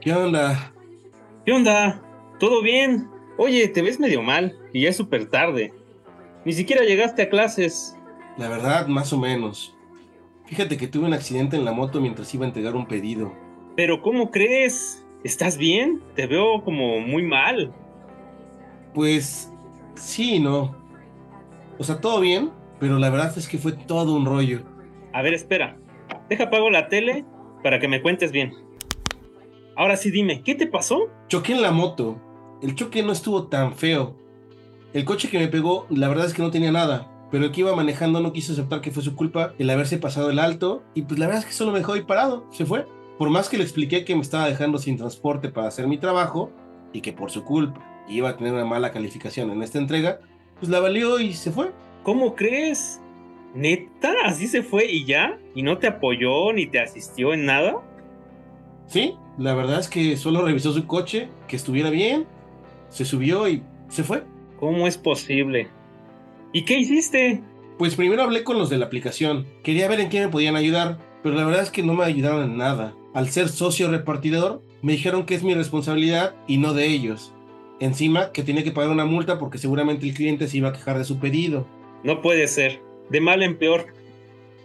¿Qué onda? ¿Qué onda? ¿Todo bien? Oye, te ves medio mal y ya es súper tarde. Ni siquiera llegaste a clases. La verdad, más o menos. Fíjate que tuve un accidente en la moto mientras iba a entregar un pedido. Pero ¿cómo crees? ¿Estás bien? Te veo como muy mal. Pues sí y no. O sea, todo bien, pero la verdad es que fue todo un rollo. A ver, espera. Deja apago la tele para que me cuentes bien. Ahora sí dime, ¿qué te pasó? Choqué en la moto. El choque no estuvo tan feo. El coche que me pegó, la verdad es que no tenía nada. Pero el que iba manejando no quiso aceptar que fue su culpa el haberse pasado el alto. Y pues la verdad es que solo me dejó ahí parado. Se fue. Por más que le expliqué que me estaba dejando sin transporte para hacer mi trabajo y que por su culpa iba a tener una mala calificación en esta entrega, pues la valió y se fue. ¿Cómo crees? ¿Neta? ¿Así se fue y ya? ¿Y no te apoyó ni te asistió en nada? Sí, la verdad es que solo revisó su coche, que estuviera bien, se subió y se fue. ¿Cómo es posible? ¿Y qué hiciste? Pues primero hablé con los de la aplicación. Quería ver en qué me podían ayudar, pero la verdad es que no me ayudaron en nada. Al ser socio repartidor, me dijeron que es mi responsabilidad y no de ellos. Encima, que tenía que pagar una multa porque seguramente el cliente se iba a quejar de su pedido. No puede ser. De mal en peor.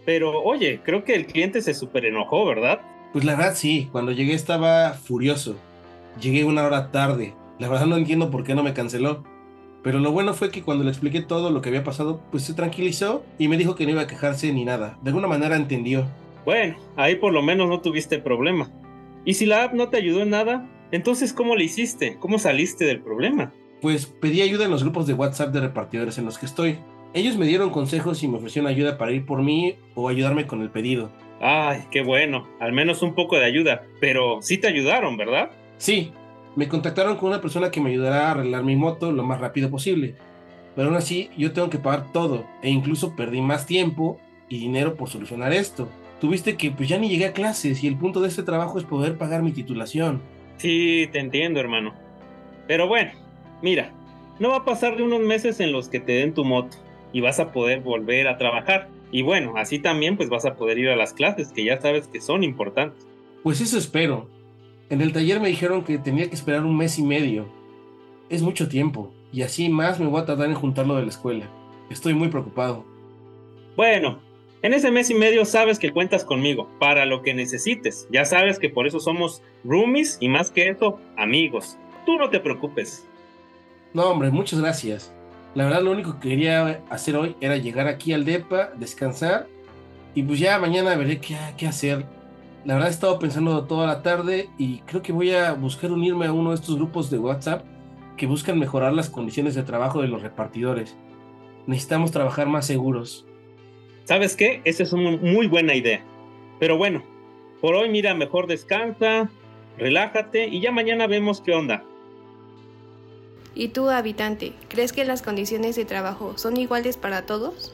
Pero oye, creo que el cliente se super enojó, ¿verdad? Pues la verdad sí, cuando llegué estaba furioso. Llegué una hora tarde. La verdad no entiendo por qué no me canceló. Pero lo bueno fue que cuando le expliqué todo lo que había pasado, pues se tranquilizó y me dijo que no iba a quejarse ni nada. De alguna manera entendió. Bueno, ahí por lo menos no tuviste problema. Y si la app no te ayudó en nada, entonces ¿cómo le hiciste? ¿Cómo saliste del problema? Pues pedí ayuda en los grupos de WhatsApp de repartidores en los que estoy. Ellos me dieron consejos y me ofrecieron ayuda para ir por mí o ayudarme con el pedido. Ay, qué bueno, al menos un poco de ayuda, pero sí te ayudaron, ¿verdad? Sí, me contactaron con una persona que me ayudará a arreglar mi moto lo más rápido posible. Pero aún así, yo tengo que pagar todo e incluso perdí más tiempo y dinero por solucionar esto. Tuviste que pues ya ni llegué a clases y el punto de este trabajo es poder pagar mi titulación. Sí, te entiendo, hermano. Pero bueno, mira, no va a pasar de unos meses en los que te den tu moto y vas a poder volver a trabajar. Y bueno, así también pues vas a poder ir a las clases que ya sabes que son importantes. Pues eso espero. En el taller me dijeron que tenía que esperar un mes y medio. Es mucho tiempo, y así más me voy a tardar en juntarlo de la escuela. Estoy muy preocupado. Bueno, en ese mes y medio sabes que cuentas conmigo para lo que necesites. Ya sabes que por eso somos roomies y más que eso, amigos. Tú no te preocupes. No, hombre, muchas gracias. La verdad lo único que quería hacer hoy era llegar aquí al DEPA, descansar y pues ya mañana veré qué, qué hacer. La verdad he estado pensando toda la tarde y creo que voy a buscar unirme a uno de estos grupos de WhatsApp que buscan mejorar las condiciones de trabajo de los repartidores. Necesitamos trabajar más seguros. ¿Sabes qué? Esa es una muy buena idea. Pero bueno, por hoy mira, mejor descansa, relájate y ya mañana vemos qué onda. ¿Y tú, habitante, crees que las condiciones de trabajo son iguales para todos?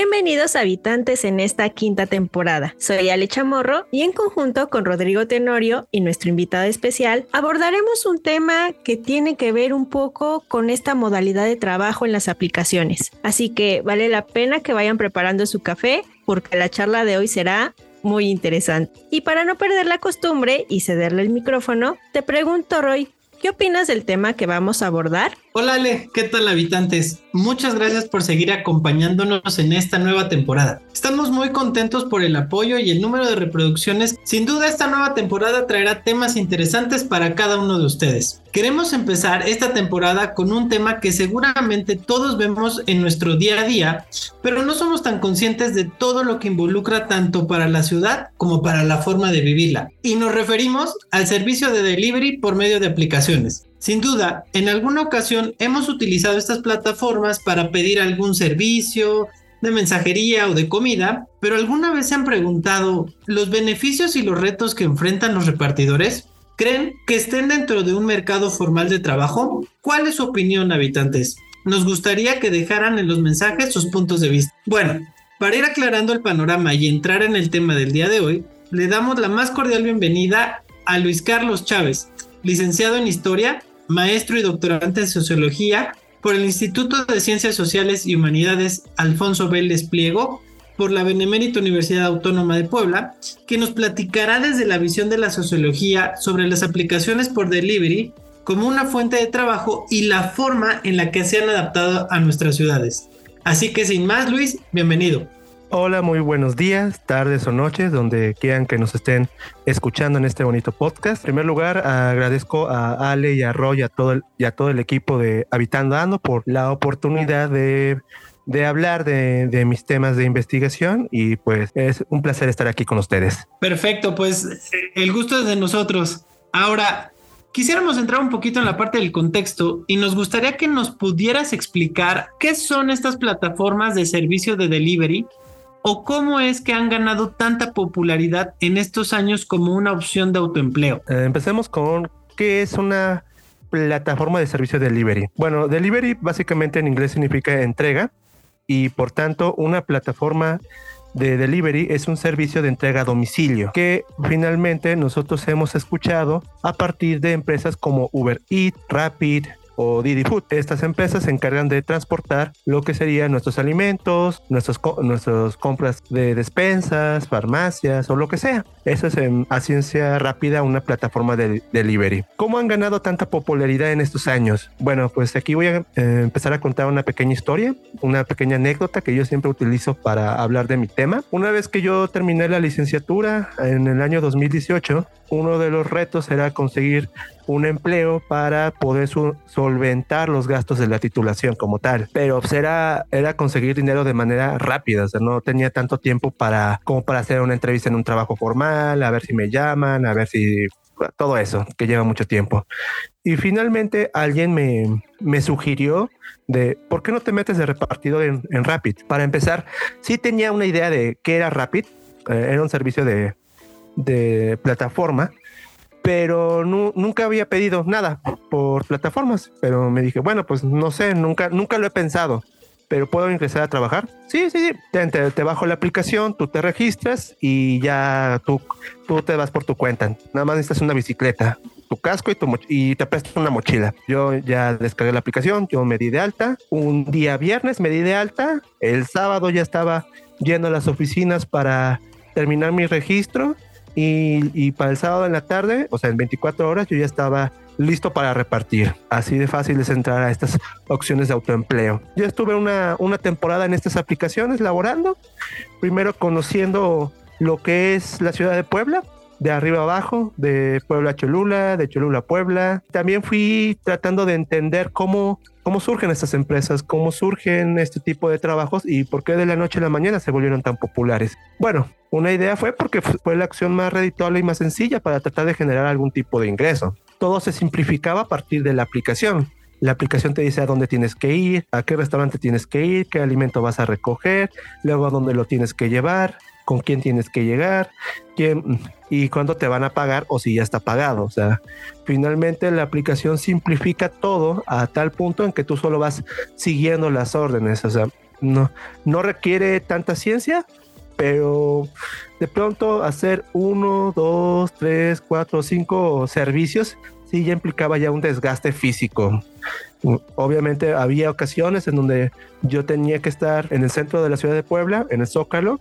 Bienvenidos habitantes en esta quinta temporada. Soy Ale Chamorro y en conjunto con Rodrigo Tenorio y nuestro invitado especial abordaremos un tema que tiene que ver un poco con esta modalidad de trabajo en las aplicaciones. Así que vale la pena que vayan preparando su café porque la charla de hoy será muy interesante. Y para no perder la costumbre y cederle el micrófono, te pregunto Roy, ¿qué opinas del tema que vamos a abordar? Hola Ale, ¿qué tal habitantes? Muchas gracias por seguir acompañándonos en esta nueva temporada. Estamos muy contentos por el apoyo y el número de reproducciones. Sin duda esta nueva temporada traerá temas interesantes para cada uno de ustedes. Queremos empezar esta temporada con un tema que seguramente todos vemos en nuestro día a día, pero no somos tan conscientes de todo lo que involucra tanto para la ciudad como para la forma de vivirla. Y nos referimos al servicio de delivery por medio de aplicaciones. Sin duda, en alguna ocasión hemos utilizado estas plataformas para pedir algún servicio de mensajería o de comida, pero ¿alguna vez se han preguntado los beneficios y los retos que enfrentan los repartidores? ¿Creen que estén dentro de un mercado formal de trabajo? ¿Cuál es su opinión, habitantes? Nos gustaría que dejaran en los mensajes sus puntos de vista. Bueno, para ir aclarando el panorama y entrar en el tema del día de hoy, le damos la más cordial bienvenida a Luis Carlos Chávez, licenciado en Historia maestro y doctorante en Sociología por el Instituto de Ciencias Sociales y Humanidades Alfonso Vélez Pliego, por la Benemérita Universidad Autónoma de Puebla, que nos platicará desde la visión de la sociología sobre las aplicaciones por delivery como una fuente de trabajo y la forma en la que se han adaptado a nuestras ciudades. Así que sin más, Luis, bienvenido. Hola, muy buenos días, tardes o noches, donde quieran que nos estén escuchando en este bonito podcast. En primer lugar, agradezco a Ale y a Roy a todo el, y a todo el equipo de Habitando Ando por la oportunidad de, de hablar de, de, mis temas de investigación y pues es un placer estar aquí con ustedes. Perfecto, pues el gusto es de nosotros. Ahora, quisiéramos entrar un poquito en la parte del contexto y nos gustaría que nos pudieras explicar qué son estas plataformas de servicio de delivery o cómo es que han ganado tanta popularidad en estos años como una opción de autoempleo? Eh, empecemos con qué es una plataforma de servicio de delivery. Bueno, delivery básicamente en inglés significa entrega y por tanto una plataforma de delivery es un servicio de entrega a domicilio que finalmente nosotros hemos escuchado a partir de empresas como Uber Eats, Rapid, o Didi Food. Estas empresas se encargan de transportar lo que serían nuestros alimentos, nuestros, nuestras compras de despensas, farmacias o lo que sea. Eso es en, a ciencia rápida una plataforma de delivery. ¿Cómo han ganado tanta popularidad en estos años? Bueno, pues aquí voy a eh, empezar a contar una pequeña historia, una pequeña anécdota que yo siempre utilizo para hablar de mi tema. Una vez que yo terminé la licenciatura en el año 2018, uno de los retos era conseguir un empleo para poder solventar los gastos de la titulación como tal. Pero pues, era, era conseguir dinero de manera rápida, o sea, no tenía tanto tiempo para, como para hacer una entrevista en un trabajo formal, a ver si me llaman, a ver si todo eso, que lleva mucho tiempo. Y finalmente alguien me, me sugirió de, ¿por qué no te metes de repartidor en, en Rapid? Para empezar, sí tenía una idea de qué era Rapid, eh, era un servicio de, de plataforma, pero nunca había pedido nada por plataformas. Pero me dije, bueno, pues no sé, nunca, nunca lo he pensado. Pero puedo ingresar a trabajar. Sí, sí, sí. Te, te, bajo la aplicación, tú te registras y ya tú, tú te vas por tu cuenta. Nada más necesitas una bicicleta, tu casco y, tu y te presto una mochila. Yo ya descargué la aplicación, yo me di de alta. Un día viernes me di de alta. El sábado ya estaba yendo a las oficinas para terminar mi registro y, para el sábado en la tarde, o sea, en 24 horas, yo ya estaba listo para repartir. Así de fácil es entrar a estas opciones de autoempleo. Yo estuve una, una temporada en estas aplicaciones laborando, primero conociendo lo que es la ciudad de Puebla, de arriba abajo, de Puebla a Cholula, de Cholula a Puebla. También fui tratando de entender cómo, cómo surgen estas empresas, cómo surgen este tipo de trabajos y por qué de la noche a la mañana se volvieron tan populares. Bueno, una idea fue porque fue la acción más redituable y más sencilla para tratar de generar algún tipo de ingreso. Todo se simplificaba a partir de la aplicación. La aplicación te dice a dónde tienes que ir, a qué restaurante tienes que ir, qué alimento vas a recoger, luego a dónde lo tienes que llevar, con quién tienes que llegar, quién y cuándo te van a pagar o si ya está pagado. O sea, finalmente la aplicación simplifica todo a tal punto en que tú solo vas siguiendo las órdenes. O sea, no, no requiere tanta ciencia, pero de pronto hacer uno, dos, tres, cuatro, cinco servicios sí ya implicaba ya un desgaste físico. Obviamente había ocasiones en donde yo tenía que estar en el centro de la ciudad de Puebla, en el Zócalo,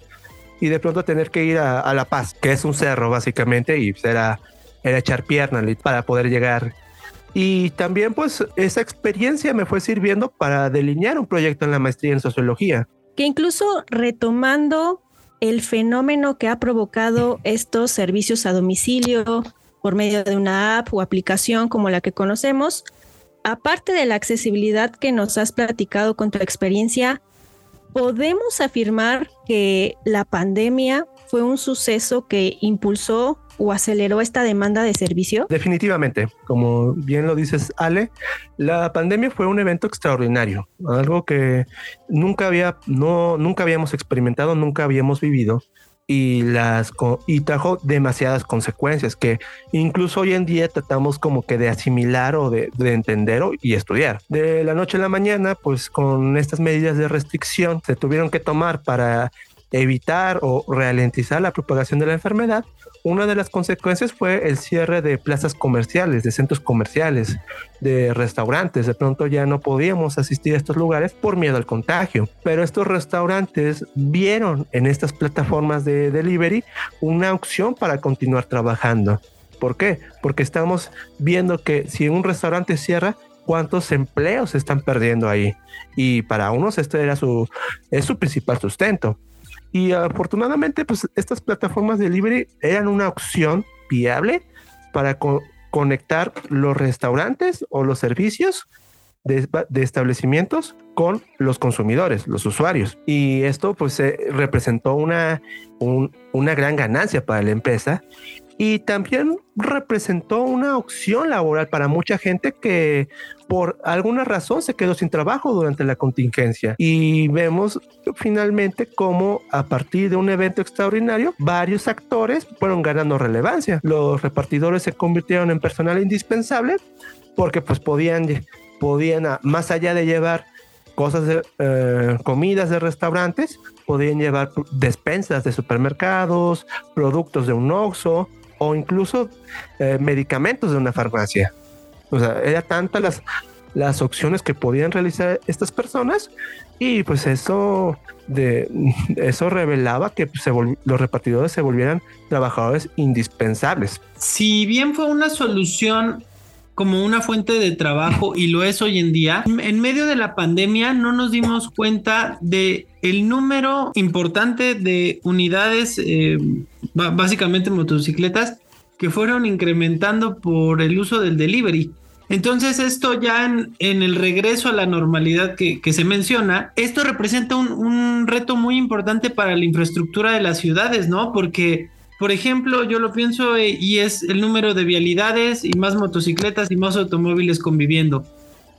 y de pronto tener que ir a, La Paz, que es un cerro básicamente, y era, era echar piernas para poder llegar. Y también pues esa experiencia me fue sirviendo para delinear un proyecto en la maestría en sociología. Que incluso retomando el fenómeno que ha provocado estos servicios a domicilio por medio de una app o aplicación como la que conocemos, aparte de la accesibilidad que nos has platicado con tu experiencia, podemos afirmar que la pandemia fue un suceso que impulsó o aceleró esta demanda de servicio? Definitivamente, como bien lo dices Ale, la pandemia fue un evento extraordinario, algo que nunca había no nunca habíamos experimentado, nunca habíamos vivido y las y trajo demasiadas consecuencias que incluso hoy en día tratamos como que de asimilar o de, de, entender y estudiar. De la noche a la mañana, pues con estas medidas de restricción se tuvieron que tomar para evitar o ralentizar la propagación de la enfermedad, una de las consecuencias fue el cierre de plazas comerciales, de centros comerciales, de restaurantes. De pronto ya no podíamos asistir a estos lugares por miedo al contagio. Pero estos restaurantes vieron en estas plataformas de delivery una opción para continuar trabajando. ¿Por qué? Porque estamos viendo que si un restaurante cierra, cuántos empleos se están perdiendo ahí. Y para unos este era su, es su principal sustento. Y afortunadamente, pues estas plataformas de delivery eran una opción viable para conectar los restaurantes o los servicios de, establecimientos con los consumidores, los usuarios. Y esto pues representó una, una gran ganancia para la empresa y también representó una opción laboral para mucha gente que por alguna razón se quedó sin trabajo durante la contingencia. Y vemos finalmente cómo a partir de un evento extraordinario, varios actores fueron ganando relevancia. Los repartidores se convirtieron en personal indispensable porque pues podían, podían más allá de llevar cosas eh, comidas de restaurantes, podían llevar despensas de supermercados, productos de un Oxxo, o incluso eh, medicamentos de una farmacia. O sea, era tantas las, las opciones que podían realizar estas personas y pues eso de eso revelaba que pues, los repartidores se volvieran trabajadores indispensables. Si bien fue una solución como una fuente de trabajo y lo es hoy en día, en medio de la pandemia no nos dimos cuenta de el número importante de unidades, eh, básicamente motocicletas, que fueron incrementando por el uso del delivery. Entonces esto ya en, el regreso a la normalidad que, se menciona, esto representa un, un, reto muy importante para la infraestructura de las ciudades, ¿no? Porque por ejemplo, yo lo pienso eh, y es el número de vialidades y más motocicletas y más automóviles conviviendo.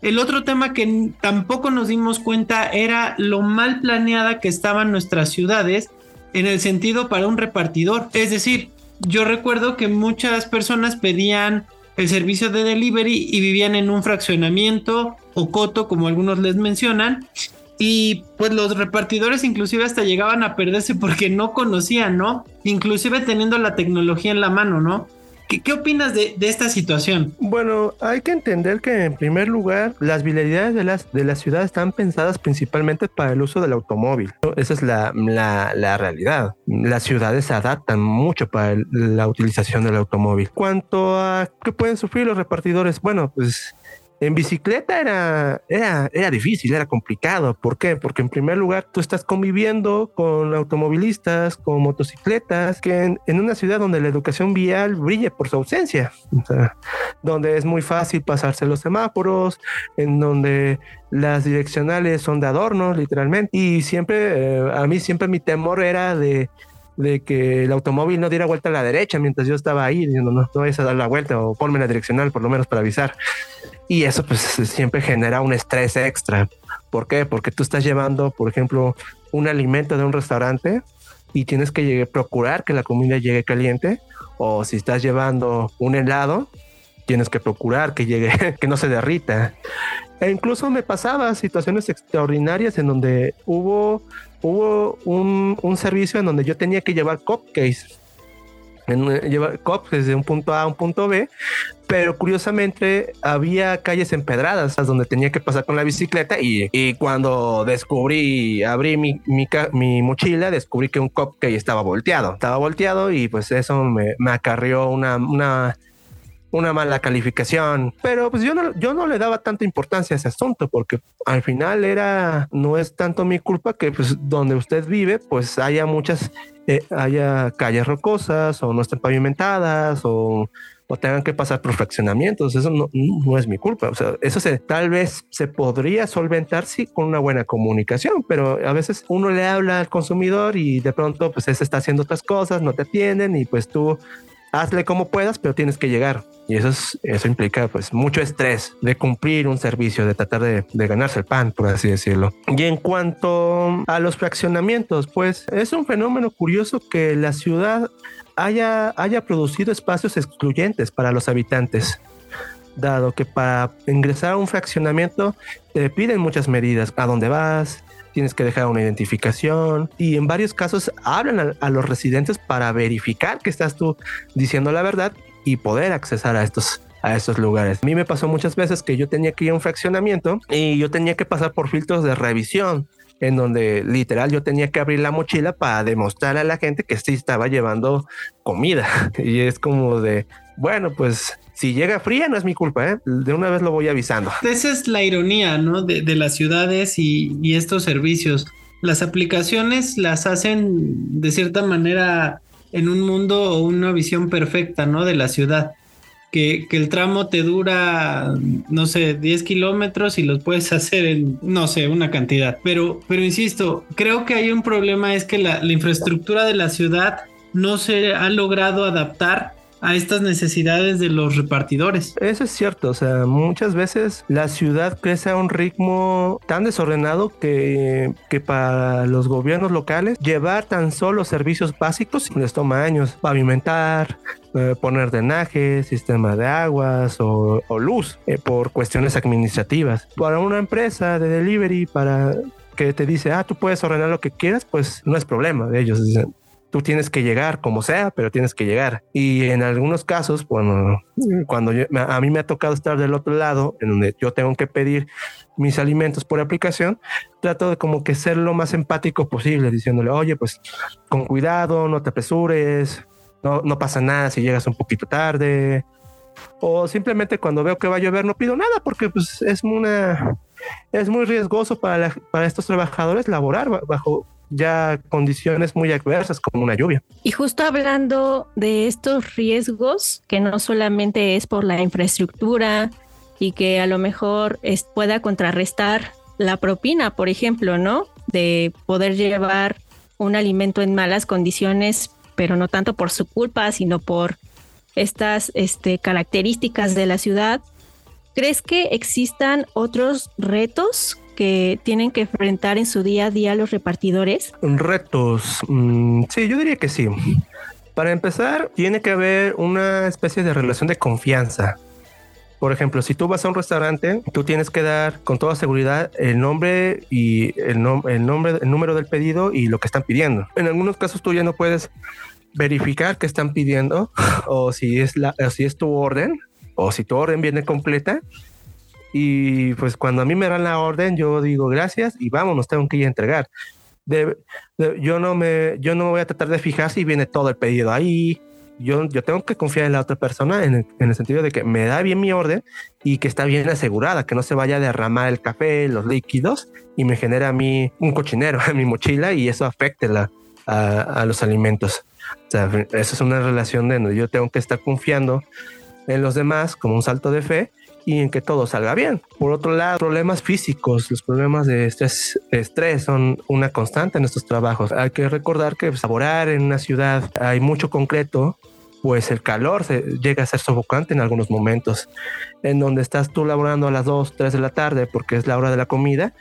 El otro tema que tampoco nos dimos cuenta era lo mal planeada que estaban nuestras ciudades en el sentido para un repartidor. Es decir, yo recuerdo que muchas personas pedían el servicio de delivery y vivían en un fraccionamiento o coto, como algunos les mencionan, y pues los repartidores inclusive hasta llegaban a perderse porque no conocían, ¿no? Inclusive teniendo la tecnología en la mano, ¿no? ¿Qué, opinas de, esta situación? Bueno, hay que entender que en primer lugar las vialidades de las, de la ciudad están pensadas principalmente para el uso del automóvil. Esa es la, la, la realidad. Las ciudades se adaptan mucho para la utilización del automóvil. Cuanto a qué pueden sufrir los repartidores, bueno, pues en bicicleta era, era, era difícil, era complicado. ¿Por qué? Porque en primer lugar tú estás conviviendo con automovilistas, con motocicletas, que en, una ciudad donde la educación vial brille por su ausencia, donde es muy fácil pasarse los semáforos, en donde las direccionales son de adorno, literalmente. Y siempre, eh, a mí siempre mi temor era de, de que el automóvil no diera vuelta a la derecha mientras yo estaba ahí diciendo no, no vayas a dar la vuelta o ponme la direccional por lo menos para avisar. Y eso pues siempre genera un estrés extra. ¿Por qué? Porque tú estás llevando, por ejemplo, un alimento de un restaurante y tienes que llegar, procurar que la comida llegue caliente. O si estás llevando un helado, tienes que procurar que llegue, que no se derrita. E incluso me pasaba situaciones extraordinarias en donde hubo, hubo un, un servicio en donde yo tenía que llevar cupcakes en, eh, llevar COP desde un punto A a un punto B, pero curiosamente había calles empedradas donde tenía que pasar con la bicicleta y, y cuando descubrí, abrí mi, mi, mochila, descubrí que un cupcake estaba volteado, estaba volteado y pues eso me, me acarrió una, una una mala calificación, pero pues yo no, yo no le daba tanta importancia a ese asunto porque al final era, no es tanto mi culpa que pues donde usted vive pues haya muchas eh, haya calles rocosas o no estén pavimentadas o, o tengan que pasar por fraccionamientos. Eso no, no, es mi culpa. O sea, eso se, tal vez se podría solventar sí con una buena comunicación, pero a veces uno le habla al consumidor y de pronto pues ese está haciendo otras cosas, no te atienden y pues tú hazle como puedas, pero tienes que llegar. Y eso, es, eso implica pues mucho estrés de cumplir un servicio, de tratar de, de, ganarse el pan, por así decirlo. Y en cuanto a los fraccionamientos, pues es un fenómeno curioso que la ciudad haya, haya producido espacios excluyentes para los habitantes dado que para ingresar a un fraccionamiento te piden muchas medidas, a dónde vas, tienes que dejar una identificación. Y en varios casos hablan a, a, los residentes para verificar que estás tú diciendo la verdad y poder accesar a estos a estos lugares. A mí me pasó muchas veces que yo tenía que ir a un fraccionamiento y yo tenía que pasar por filtros de revisión en donde literal yo tenía que abrir la mochila para demostrar a la gente que sí estaba llevando comida. Y es como de, bueno, pues si llega fría no es mi culpa, ¿eh? de una vez lo voy avisando. Esa es la ironía, ¿no? De, las ciudades y, estos servicios. Las aplicaciones las hacen de cierta manera en un mundo o una visión perfecta, ¿no? De la ciudad. Que, que, el tramo te dura, no sé, 10 kilómetros y los puedes hacer en, no sé, una cantidad. Pero, pero insisto, creo que hay un problema, es que la, la infraestructura de la ciudad no se ha logrado adaptar a estas necesidades de los repartidores. Eso es cierto, o sea, muchas veces la ciudad crece a un ritmo tan desordenado que, que para los gobiernos locales llevar tan solo servicios básicos les toma años. Pavimentar, eh, poner drenaje, sistema de aguas o, luz eh, por cuestiones administrativas. Para una empresa de delivery, para que te dice, ah, tú puedes ordenar lo que quieras, pues no es problema de ellos. Tú tienes que llegar como sea, pero tienes que llegar. Y en algunos casos, bueno, cuando yo, a mí me ha tocado estar del otro lado, en donde yo tengo que pedir mis alimentos por aplicación, trato de como que ser lo más empático posible, diciéndole, oye, pues con cuidado, no te apresures, no, no pasa nada si llegas un poquito tarde, o simplemente cuando veo que va a llover no pido nada porque pues es una es muy riesgoso para, la, para estos trabajadores laborar bajo ya condiciones muy adversas como una lluvia. Y justo hablando de estos riesgos, que no solamente es por la infraestructura y que a lo mejor es, pueda contrarrestar la propina, por ejemplo, ¿no? De poder llevar un alimento en malas condiciones, pero no tanto por su culpa, sino por estas este, características de la ciudad. ¿Crees que existan otros retos que tienen que enfrentar en su día a día los repartidores? Retos. Mm, sí, yo diría que sí. Para empezar, tiene que haber una especie de relación de confianza. Por ejemplo, si tú vas a un restaurante, tú tienes que dar con toda seguridad el nombre y el, nom el nombre, el número del pedido y lo que están pidiendo. En algunos casos tú ya no puedes verificar qué están pidiendo o si es la, o si es tu orden o si tu orden viene completa y pues cuando a mí me dan la orden, yo digo gracias y vámonos, tengo que ir a entregar. Yo, no me, yo no voy a tratar de fijar si viene todo el pedido ahí. Yo, yo tengo que confiar en la otra persona en el, en el sentido de que me da bien mi orden y que está bien asegurada, que no se vaya a derramar el café, los líquidos y me genera a mí un cochinero en mi mochila y eso afecte a, a los alimentos. O sea, eso es una relación de donde yo tengo que estar confiando en los demás como un salto de fe y en que todo salga bien. Por otro lado, problemas físicos, los problemas de estrés, estrés son una constante en estos trabajos. Hay que recordar que pues, laborar en una ciudad hay mucho concreto, pues el calor se llega a ser sofocante en algunos momentos, en donde estás tú laborando a las 2, 3 de la tarde porque es la hora de la comida,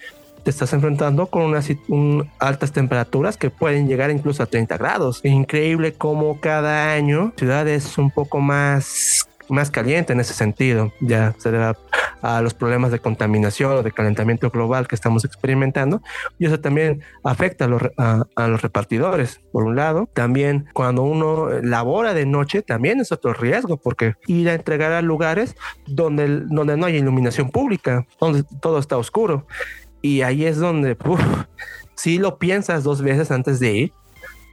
te estás enfrentando con unas un, altas temperaturas que pueden llegar incluso a 30 grados. Increíble cómo cada año ciudades un poco más más caliente en ese sentido. Ya se debe a, los problemas de contaminación o de calentamiento global que estamos experimentando. Y eso también afecta a los, a, los repartidores, por un lado. También cuando uno labora de noche, también es otro riesgo, porque ir a entregar a lugares donde, donde no hay iluminación pública, donde todo está oscuro. Y ahí es donde, si lo piensas dos veces antes de ir,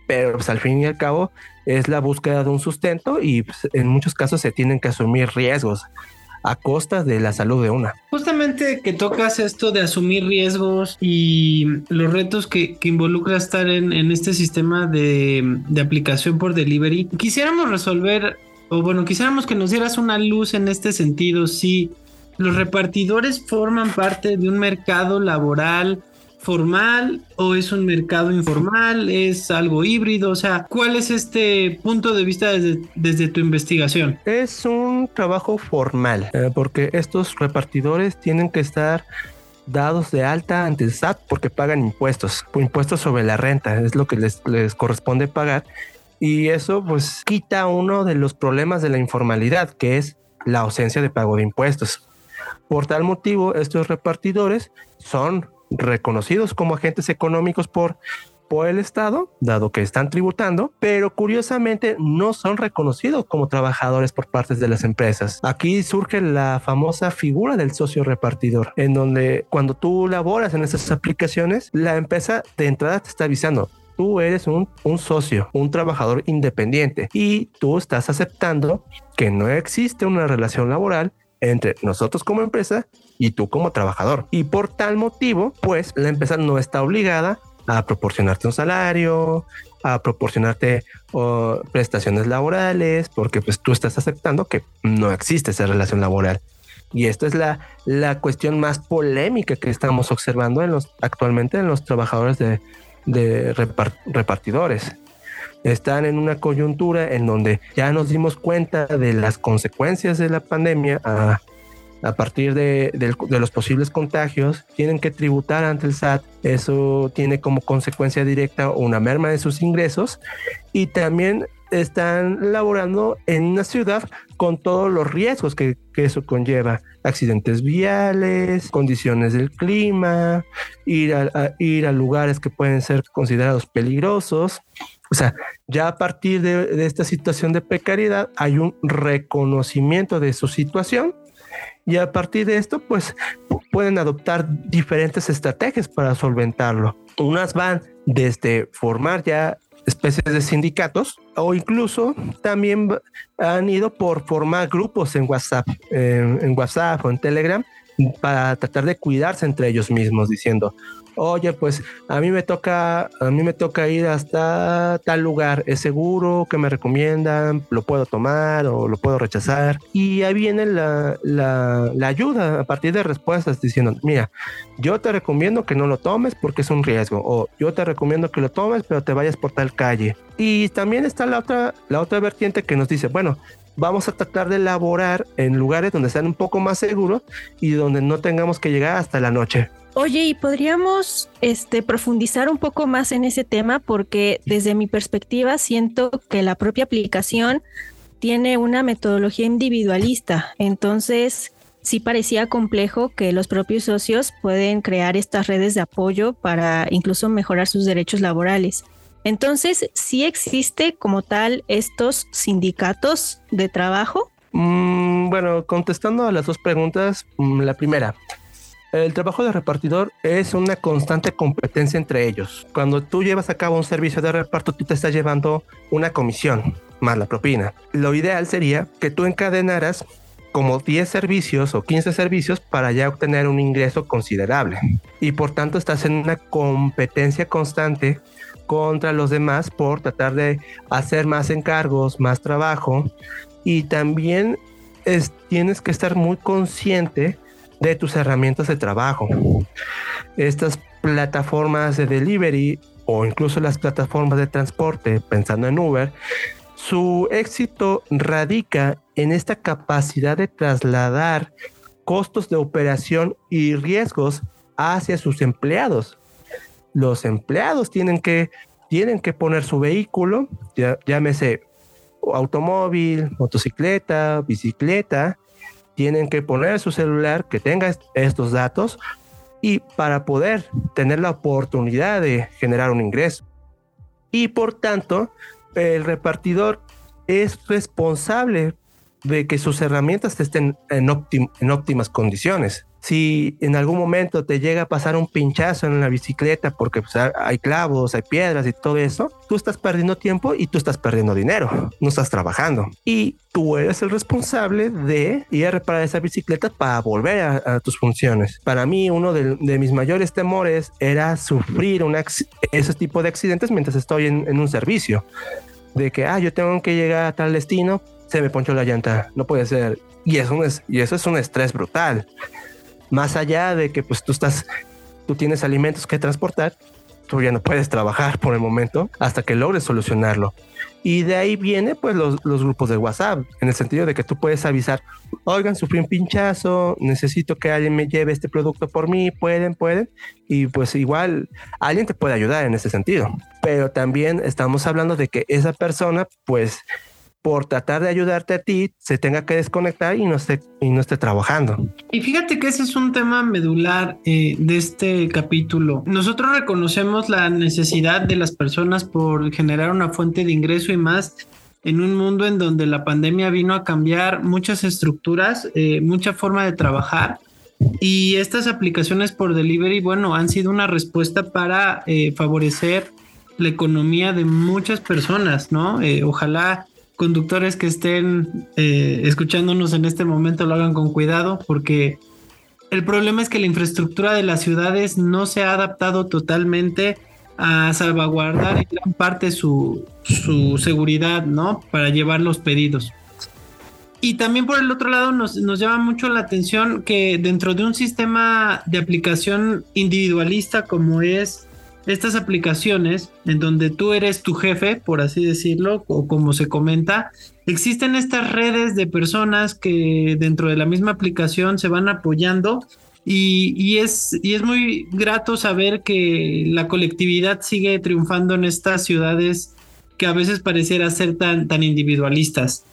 pero pues, al fin y al cabo es la búsqueda de un sustento y pues, en muchos casos se tienen que asumir riesgos a costa de la salud de una. Justamente que tocas esto de asumir riesgos y los retos que, involucra estar en, este sistema de, de, aplicación por delivery, quisiéramos resolver, o bueno, quisiéramos que nos dieras una luz en este sentido, si los repartidores forman parte de un mercado laboral formal o es un mercado informal? ¿Es algo híbrido? O sea, ¿cuál es este punto de vista desde, tu investigación? Es un trabajo formal, eh, porque estos repartidores tienen que estar dados de alta ante el SAT porque pagan impuestos, impuestos sobre la renta, es lo que les, les corresponde pagar. Y eso pues quita uno de los problemas de la informalidad, que es la ausencia de pago de impuestos. Por tal motivo, estos repartidores son reconocidos como agentes económicos por, por el Estado, dado que están tributando, pero curiosamente no son reconocidos como trabajadores por parte de las empresas. Aquí surge la famosa figura del socio repartidor, en donde cuando tú laboras en esas aplicaciones, la empresa de entrada te está avisando, tú eres un, un, socio, un trabajador independiente y tú estás aceptando que no existe una relación laboral entre nosotros como empresa y tú como trabajador. Y por tal motivo, pues la empresa no está obligada a proporcionarte un salario, a proporcionarte prestaciones laborales, porque pues tú estás aceptando que no existe esa relación laboral. Y esta es la, la cuestión más polémica que estamos observando en los, actualmente en los trabajadores de, de repartidores. Están en una coyuntura en donde ya nos dimos cuenta de las consecuencias de la pandemia a, partir de, los posibles contagios, tienen que tributar ante el SAT. Eso tiene como consecuencia directa una merma de sus ingresos y también están laborando en una ciudad con todos los riesgos que, eso conlleva. Accidentes viales, condiciones del clima, ir a lugares que pueden ser considerados peligrosos. O sea, ya a partir de, esta situación de precariedad hay un reconocimiento de su situación y a partir de esto, pues pueden adoptar diferentes estrategias para solventarlo. Unas van desde formar ya especies de sindicatos o incluso también han ido por formar grupos en WhatsApp, en WhatsApp o en Telegram para tratar de cuidarse entre ellos mismos, diciendo, oye, pues a mí me toca, a mí me toca ir hasta tal lugar, es seguro que me recomiendan, lo puedo tomar o lo puedo rechazar. Y ahí viene la, la, la ayuda a partir de respuestas diciendo, mira, yo te recomiendo que no lo tomes porque es un riesgo, o yo te recomiendo que lo tomes, pero te vayas por tal calle. Y también está la otra, la otra vertiente que nos dice, bueno, vamos a tratar de elaborar en lugares donde sean un poco más seguros y donde no tengamos que llegar hasta la noche. Oye, y podríamos este, profundizar un poco más en ese tema porque desde mi perspectiva siento que la propia aplicación tiene una metodología individualista. Entonces, sí parecía complejo que los propios socios pueden crear estas redes de apoyo para incluso mejorar sus derechos laborales. Entonces, ¿sí existe como tal estos sindicatos de trabajo? Mm, bueno, contestando a las dos preguntas, mm, la primera, el trabajo de repartidor es una constante competencia entre ellos. Cuando tú llevas a cabo un servicio de reparto, tú te estás llevando una comisión más la propina. Lo ideal sería que tú encadenaras como 10 servicios o 15 servicios para ya obtener un ingreso considerable. Y por tanto estás en una competencia constante contra los demás por tratar de hacer más encargos, más trabajo. Y también tienes que estar muy consciente de tus herramientas de trabajo. Estas plataformas de delivery o incluso las plataformas de transporte, pensando en Uber, su éxito radica en esta capacidad de trasladar costos de operación y riesgos hacia sus empleados. Los empleados tienen que, tienen que poner su vehículo, llámese automóvil, motocicleta, bicicleta, tienen que poner su celular que tenga estos datos y para poder tener la oportunidad de generar un ingreso. Y por tanto, el repartidor es responsable de que sus herramientas estén en óptimas condiciones si en algún momento te llega a pasar un pinchazo en la bicicleta porque pues, hay clavos, hay piedras y todo eso, tú estás perdiendo tiempo y tú estás perdiendo dinero, no estás trabajando. Y tú eres el responsable de ir a reparar esa bicicleta para volver a, tus funciones. Para mí, uno de, mis mayores temores era sufrir un ese tipo de accidentes mientras estoy en, un servicio. De que, ah, yo tengo que llegar a tal destino, se me ponchó la llanta, no puede ser. Y eso es, y eso es un estrés brutal más allá de que pues tú estás, tú tienes alimentos que transportar, tú ya no puedes trabajar por el momento hasta que logres solucionarlo. Y de ahí viene pues los, los, grupos de WhatsApp, en el sentido de que tú puedes avisar, oigan, sufrí un pinchazo, necesito que alguien me lleve este producto por mí, pueden, pueden. Y pues igual alguien te puede ayudar en ese sentido. Pero también estamos hablando de que esa persona pues por tratar de ayudarte a ti, se tenga que desconectar y no esté, y no esté trabajando. Y fíjate que ese es un tema medular eh, de este capítulo. Nosotros reconocemos la necesidad de las personas por generar una fuente de ingreso y más en un mundo en donde la pandemia vino a cambiar muchas estructuras, eh, mucha forma de trabajar. Y estas aplicaciones por delivery, bueno, han sido una respuesta para eh, favorecer la economía de muchas personas, ¿no? ojalá conductores que estén eh, escuchándonos en este momento lo hagan con cuidado porque el problema es que la infraestructura de las ciudades no se ha adaptado totalmente a salvaguardar en gran parte su, su seguridad, ¿no? Para llevar los pedidos. Y también por el otro lado nos, nos, llama mucho la atención que dentro de un sistema de aplicación individualista como es estas aplicaciones en donde tú eres tu jefe, por así decirlo, o como se comenta, existen estas redes de personas que dentro de la misma aplicación se van apoyando y, es, y es muy grato saber que la colectividad sigue triunfando en estas ciudades que a veces pareciera ser tan, tan individualistas.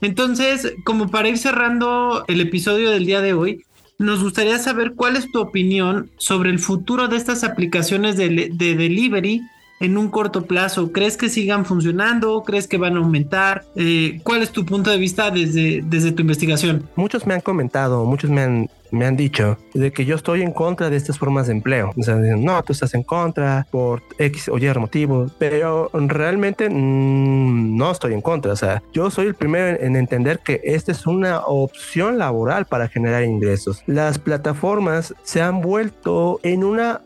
Entonces, como para ir cerrando el episodio del día de hoy, nos gustaría saber cuál es tu opinión sobre el futuro de estas aplicaciones de, delivery en un corto plazo? ¿Crees que sigan funcionando? ¿Crees que van a aumentar? Eh, ¿Cuál es tu punto de vista desde, desde tu investigación? Muchos me han comentado, muchos me han me han dicho de que yo estoy en contra de estas formas de empleo. O sea, no, tú estás en contra por X o Y motivo, pero realmente mm, no estoy en contra. O sea, yo soy el primero en entender que esta es una opción laboral para generar ingresos. Las plataformas se han vuelto en una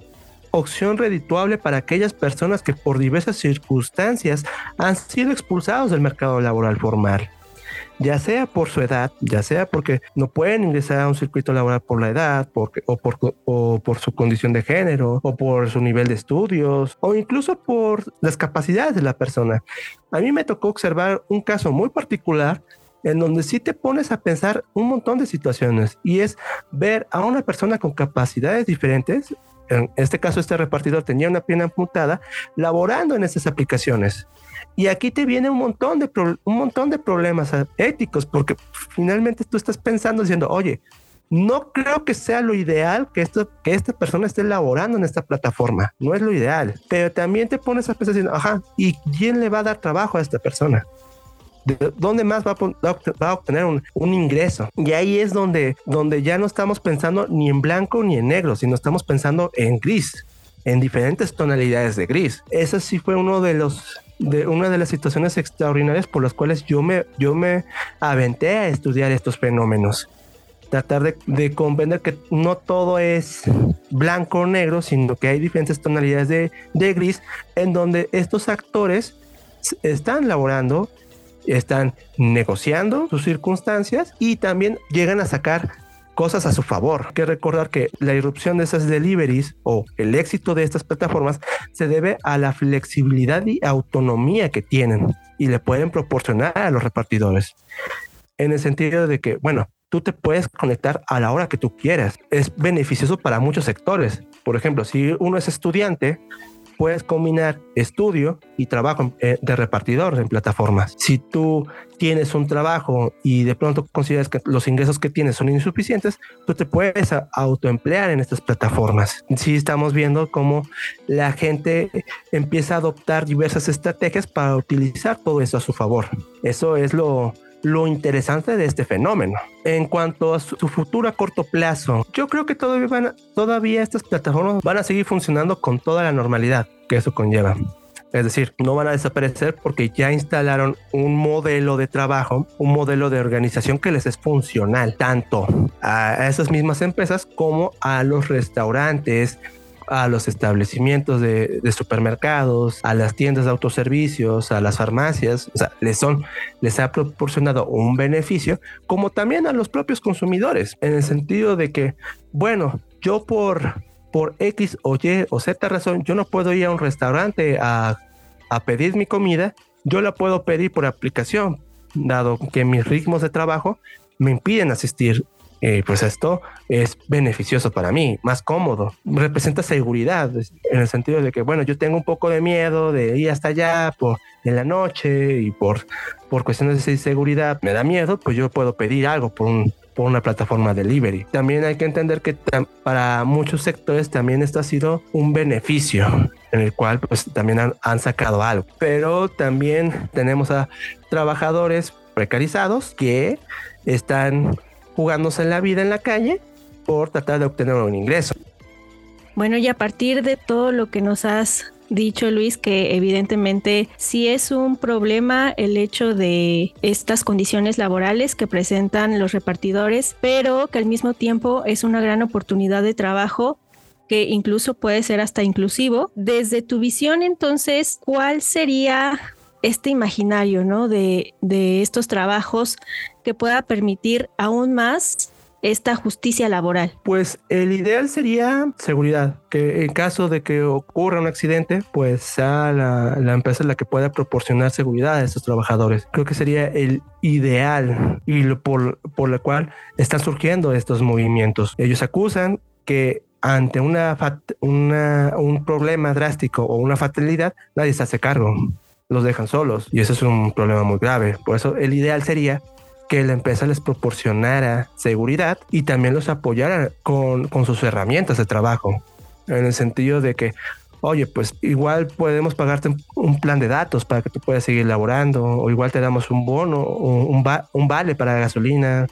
opción redituable para aquellas personas que por diversas circunstancias han sido expulsados del mercado laboral formal ya sea por su edad, ya sea porque no pueden ingresar a un circuito laboral por la edad, porque, o, por, su condición de género, o por su nivel de estudios, o incluso por las capacidades de la persona. A mí me tocó observar un caso muy particular en donde sí te pones a pensar un montón de situaciones y es ver a una persona con capacidades diferentes, en este caso este repartidor tenía una pierna amputada, laborando en esas aplicaciones. Y aquí te viene un montón de, un montón de problemas éticos, porque finalmente tú estás pensando diciendo, oye, no creo que sea lo ideal que, esto, que esta persona esté laborando en esta plataforma. No es lo ideal. Pero también te pones a pensar diciendo, ajá, ¿y quién le va a dar trabajo a esta persona? ¿De dónde más va a, obtener un, ingreso? Y ahí es donde, donde ya no estamos pensando ni en blanco ni en negro, sino estamos pensando en gris, en diferentes tonalidades de gris. Ese sí fue uno de los de una de las situaciones extraordinarias por las cuales yo me, yo me aventé a estudiar estos fenómenos. Tratar de, de comprender que no todo es blanco o negro, sino que hay diferentes tonalidades de, de gris en donde estos actores están laborando, están negociando sus circunstancias y también llegan a sacar cosas a su favor. Hay que recordar que la irrupción de esas deliveries o el éxito de estas plataformas se debe a la flexibilidad y autonomía que tienen y le pueden proporcionar a los repartidores. En el sentido de que, bueno, tú te puedes conectar a la hora que tú quieras. Es beneficioso para muchos sectores. Por ejemplo, si uno es estudiante, puedes combinar estudio y trabajo eh, de repartidor en plataformas. Si tú tienes un trabajo y de pronto consideras que los ingresos que tienes son insuficientes, tú te puedes autoemplear en estas plataformas. Sí estamos viendo cómo la gente empieza a adoptar diversas estrategias para utilizar todo eso a su favor. Eso es lo, lo interesante de este fenómeno. En cuanto a su, futuro a corto plazo, yo creo que todavía, van todavía estas plataformas van a seguir funcionando con toda la normalidad que eso conlleva. Es decir, no van a desaparecer porque ya instalaron un modelo de trabajo, un modelo de organización que les es funcional tanto a esas mismas empresas como a los restaurantes, a los establecimientos de, supermercados, a las tiendas de autoservicios, a las farmacias, o sea, les, son, les ha proporcionado un beneficio, como también a los propios consumidores, en el sentido de que, bueno, yo por, por X o Y o Z razón, yo no puedo ir a un restaurante a, a pedir mi comida, yo la puedo pedir por aplicación, dado que mis ritmos de trabajo me impiden asistir eh, pues esto es beneficioso para mí, más cómodo, representa seguridad en el sentido de que, bueno, yo tengo un poco de miedo de ir hasta allá por en la noche y por, por cuestiones de seguridad me da miedo, pues yo puedo pedir algo por un, por una plataforma delivery. También hay que entender que para muchos sectores también esto ha sido un beneficio en el cual pues también han, han, sacado algo. Pero también tenemos a trabajadores precarizados que están jugándose la vida en la calle por tratar de obtener un ingreso. Bueno, y a partir de todo lo que nos has dicho Luis que evidentemente sí es un problema el hecho de estas condiciones laborales que presentan los repartidores, pero que al mismo tiempo es una gran oportunidad de trabajo que incluso puede ser hasta inclusivo. Desde tu visión entonces, ¿cuál sería este imaginario, ¿no? De, de estos trabajos que pueda permitir aún más esta justicia laboral? Pues el ideal sería seguridad, que en caso de que ocurra un accidente, pues sea la, la, empresa la que pueda proporcionar seguridad a estos trabajadores. Creo que sería el ideal y lo, por, por lo cual están surgiendo estos movimientos. Ellos acusan que ante una, una, un problema drástico o una fatalidad, nadie se hace cargo los dejan solos y eso es un problema muy grave. Por eso el ideal sería que la empresa les proporcionara seguridad y también los apoyara con, con sus herramientas de trabajo. En el sentido de que, oye, pues igual podemos pagarte un plan de datos para que tú puedas seguir laborando, o igual te damos un bono, un, un vale para gasolina,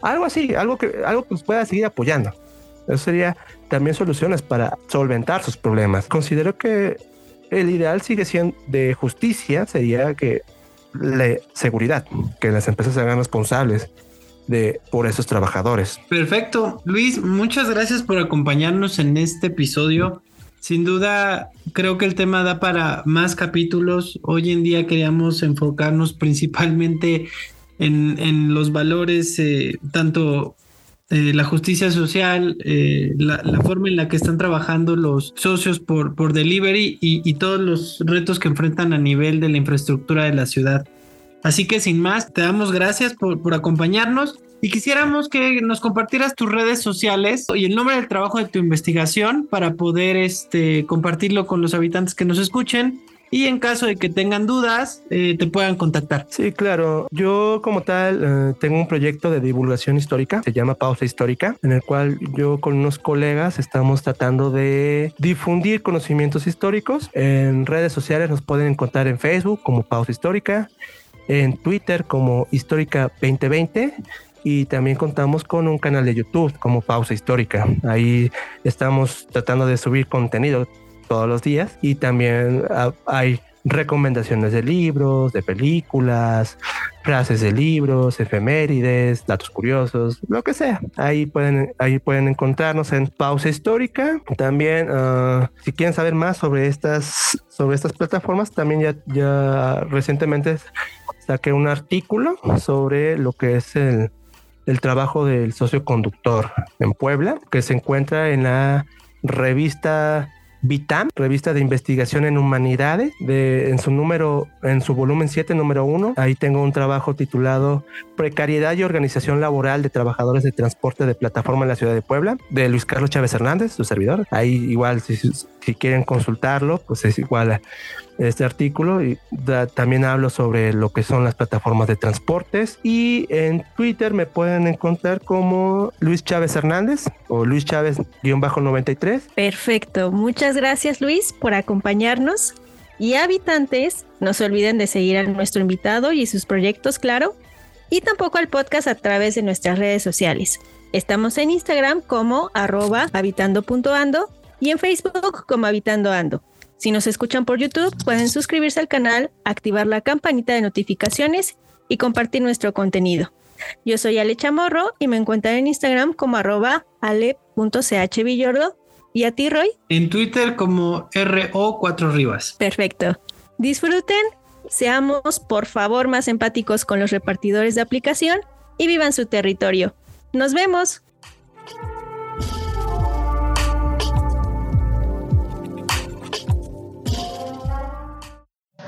algo así, algo que, algo que pueda seguir apoyando. Eso sería también soluciones para solventar sus problemas. Considero que el ideal sigue siendo de justicia, sería que la seguridad, que las empresas se hagan responsables de por esos trabajadores. Perfecto. Luis, muchas gracias por acompañarnos en este episodio. Sin duda, creo que el tema da para más capítulos. Hoy en día queríamos enfocarnos principalmente en, los valores, eh, tanto eh, la justicia social, eh, la, forma en la que están trabajando los socios por, por delivery y, todos los retos que enfrentan a nivel de la infraestructura de la ciudad. Así que sin más, te damos gracias por, por acompañarnos y quisiéramos que nos compartieras tus redes sociales y el nombre del trabajo de tu investigación para poder este, compartirlo con los habitantes que nos escuchen y en caso de que tengan dudas, eh, te puedan contactar. Sí, claro. Yo como tal eh, tengo un proyecto de divulgación histórica, se llama Pausa Histórica, en el cual yo con unos colegas estamos tratando de difundir conocimientos históricos. En redes sociales nos pueden encontrar en Facebook como Pausa Histórica, en Twitter como Histórica 2020 y también contamos con un canal de YouTube como Pausa Histórica. Ahí estamos tratando de subir contenido todos los días y también ah, hay recomendaciones de libros, de películas, frases de libros, efemérides, datos curiosos, lo que sea. Ahí pueden, ahí pueden encontrarnos en Pausa Histórica. También, ah, si quieren saber más sobre estas, sobre estas plataformas, también ya, ya recientemente saqué un artículo sobre lo que es el, el trabajo del socio conductor en Puebla, que se encuentra en la revista Vitam, revista de investigación en humanidades, de, en su número, en su volumen 7, número 1. Ahí tengo un trabajo titulado Precariedad y organización laboral de trabajadores de transporte de plataforma en la ciudad de Puebla, de Luis Carlos Chávez Hernández, su servidor. Ahí igual, si, si quieren consultarlo, pues es igual a este artículo y también hablo sobre lo que son las plataformas de transportes y en Twitter me pueden encontrar como Luis Chávez Hernández o Luis Chávez-93. Perfecto, muchas gracias Luis por acompañarnos y habitantes, no se olviden de seguir a nuestro invitado y sus proyectos, claro, y tampoco al podcast a través de nuestras redes sociales. Estamos en Instagram como arroba habitando.ando y en Facebook como Habitando Ando. Si nos escuchan por YouTube, pueden suscribirse al canal, activar la campanita de notificaciones y compartir nuestro contenido. Yo soy Ale Chamorro y me encuentran en Instagram como arroba ale.chvillordo. ¿Y a ti, Roy? En Twitter como RO4 Rivas. Perfecto. Disfruten, seamos por favor más empáticos con los repartidores de aplicación y vivan su territorio. Nos vemos.